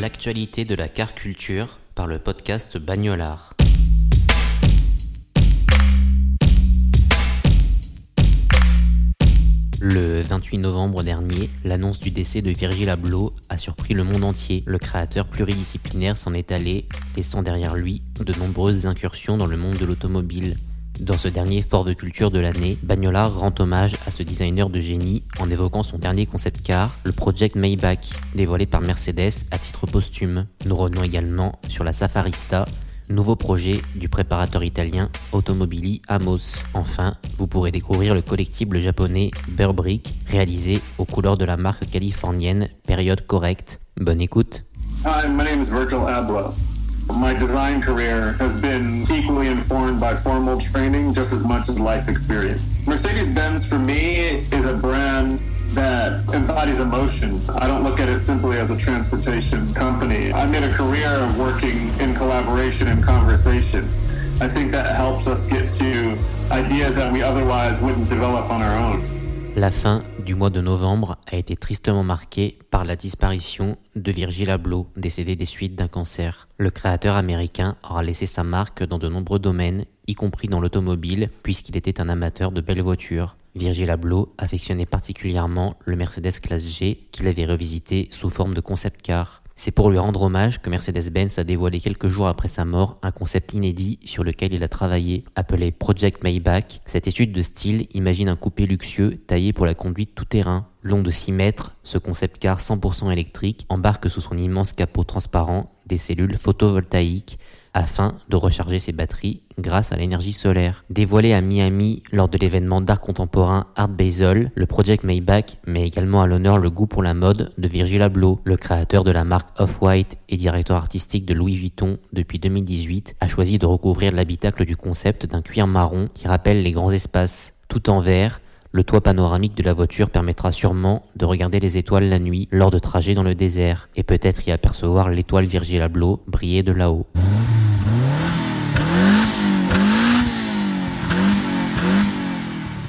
L'actualité de la car culture par le podcast Bagnolard. Le 28 novembre dernier, l'annonce du décès de Virgil Abloh a surpris le monde entier. Le créateur pluridisciplinaire s'en est allé, laissant derrière lui de nombreuses incursions dans le monde de l'automobile. Dans ce dernier fort de culture de l'année, Bagnolard rend hommage à ce designer de génie en évoquant son dernier concept car, le Project Maybach, dévoilé par Mercedes à titre posthume. Nous revenons également sur la Safarista, nouveau projet du préparateur italien Automobili Amos. Enfin, vous pourrez découvrir le collectible japonais Burbrick, réalisé aux couleurs de la marque californienne Période Correcte. Bonne écoute. Hi, my name is Virgil Abloh. My design career has been equally informed by formal training just as much as life experience. Mercedes Benz, for me, that embodies emotion. I don't look at it simply as a transportation company. I made a career of working in collaboration and conversation. I think that helps us get to ideas that we otherwise wouldn't develop on our own. La fin du mois de novembre a été tristement marquée par la disparition de Virgil Abloh, décédé des suites d'un cancer. Le créateur américain aura laissé sa marque dans de nombreux domaines, y compris dans l'automobile, puisqu'il était un amateur de belles voitures. Virgil Abloh affectionnait particulièrement le Mercedes Classe G qu'il avait revisité sous forme de concept car. C'est pour lui rendre hommage que Mercedes-Benz a dévoilé quelques jours après sa mort un concept inédit sur lequel il a travaillé, appelé Project Maybach. Cette étude de style imagine un coupé luxueux taillé pour la conduite tout-terrain. Long de 6 mètres, ce concept car 100% électrique embarque sous son immense capot transparent des cellules photovoltaïques afin de recharger ses batteries grâce à l'énergie solaire. Dévoilé à Miami lors de l'événement d'art contemporain Art Basel, le Project Maybach met également à l'honneur le goût pour la mode de Virgil Abloh, le créateur de la marque Off-White et directeur artistique de Louis Vuitton depuis 2018, a choisi de recouvrir l'habitacle du concept d'un cuir marron qui rappelle les grands espaces. Tout en vert, le toit panoramique de la voiture permettra sûrement de regarder les étoiles la nuit lors de trajets dans le désert et peut-être y apercevoir l'étoile Virgil Abloh briller de là-haut.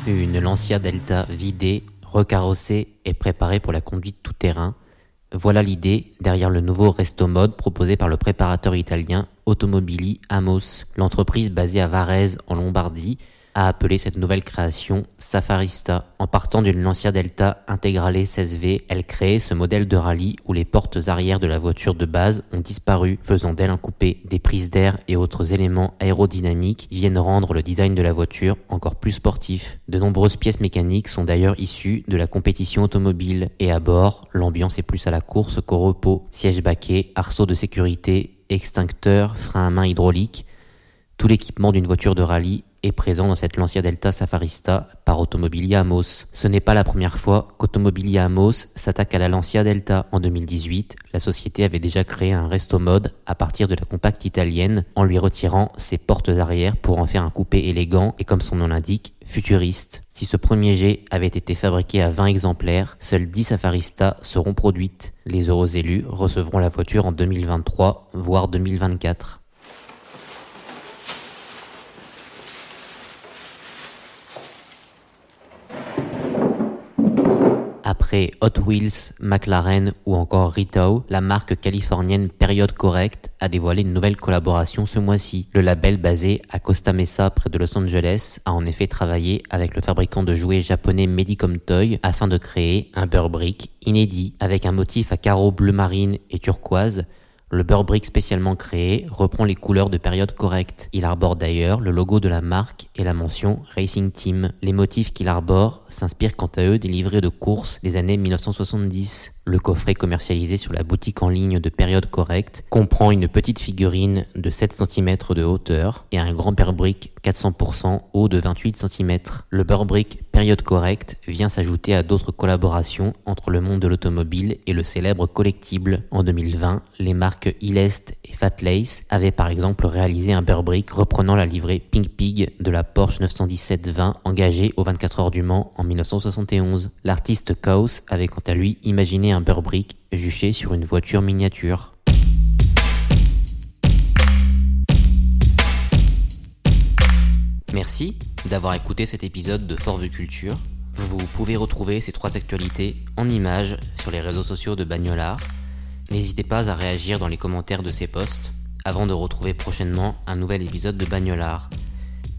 Une Lancia Delta vidée, recarrossée et préparée pour la conduite tout-terrain. Voilà l'idée derrière le nouveau resto mode proposé par le préparateur italien Automobili Amos. L'entreprise basée à Varese en Lombardie a appelé cette nouvelle création Safarista. En partant d'une Lancia Delta Integrale 16V, elle créait ce modèle de rallye où les portes arrière de la voiture de base ont disparu, faisant d'elle un coupé. Des prises d'air et autres éléments aérodynamiques viennent rendre le design de la voiture encore plus sportif. De nombreuses pièces mécaniques sont d'ailleurs issues de la compétition automobile et à bord, l'ambiance est plus à la course qu'au repos. Siège baquet, arceaux de sécurité, extincteur, frein à main hydraulique, tout l'équipement d'une voiture de rallye est présent dans cette Lancia Delta Safarista par Automobilia Amos. Ce n'est pas la première fois qu'Automobilia Amos s'attaque à la Lancia Delta. En 2018, la société avait déjà créé un resto mode à partir de la compacte italienne en lui retirant ses portes arrière pour en faire un coupé élégant et comme son nom l'indique, futuriste. Si ce premier jet avait été fabriqué à 20 exemplaires, seuls 10 Safarista seront produites. Les heureux élus recevront la voiture en 2023, voire 2024. Hot Wheels, McLaren ou encore Rito, la marque californienne Période Correcte a dévoilé une nouvelle collaboration ce mois-ci. Le label basé à Costa Mesa près de Los Angeles a en effet travaillé avec le fabricant de jouets japonais Medicom Toy afin de créer un Burbrick inédit avec un motif à carreaux bleu marine et turquoise Le Burbrick spécialement créé reprend les couleurs de période correcte. Il arbore d'ailleurs le logo de la marque et la mention Racing Team. Les motifs qu'il arbore s'inspirent quant à eux des livrets de course des années 1970. Le coffret commercialisé sur la boutique en ligne de période correcte comprend une petite figurine de 7 cm de hauteur et un grand Burbrick 400% haut de 28 cm. Le Burbrick période correcte vient s'ajouter à d'autres collaborations entre le monde de l'automobile et le célèbre collectible. En 2020, les marques Ilest et Fatlace avaient par exemple réalisé un Burbrick reprenant la livrée Pink Pig de la Porsche 917-20 engagée aux 24 heures du Mans en 1971. L'artiste Chaos avait quant à lui imaginé un Juché sur une voiture miniature. Merci d'avoir écouté cet épisode de Fort Culture. Vous pouvez retrouver ces trois actualités en images sur les réseaux sociaux de Bagnolard. N'hésitez pas à réagir dans les commentaires de ces posts avant de retrouver prochainement un nouvel épisode de Bagnolard.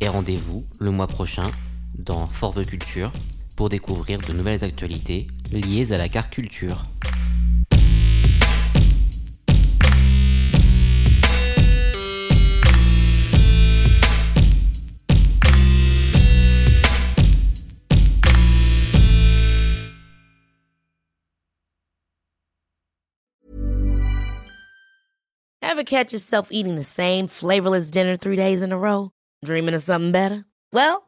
Et rendez-vous le mois prochain dans Fort Culture pour découvrir de nouvelles actualités liées à la car culture. Ever catch yourself eating the same flavorless dinner three days in a row? Dreaming of something better? Well,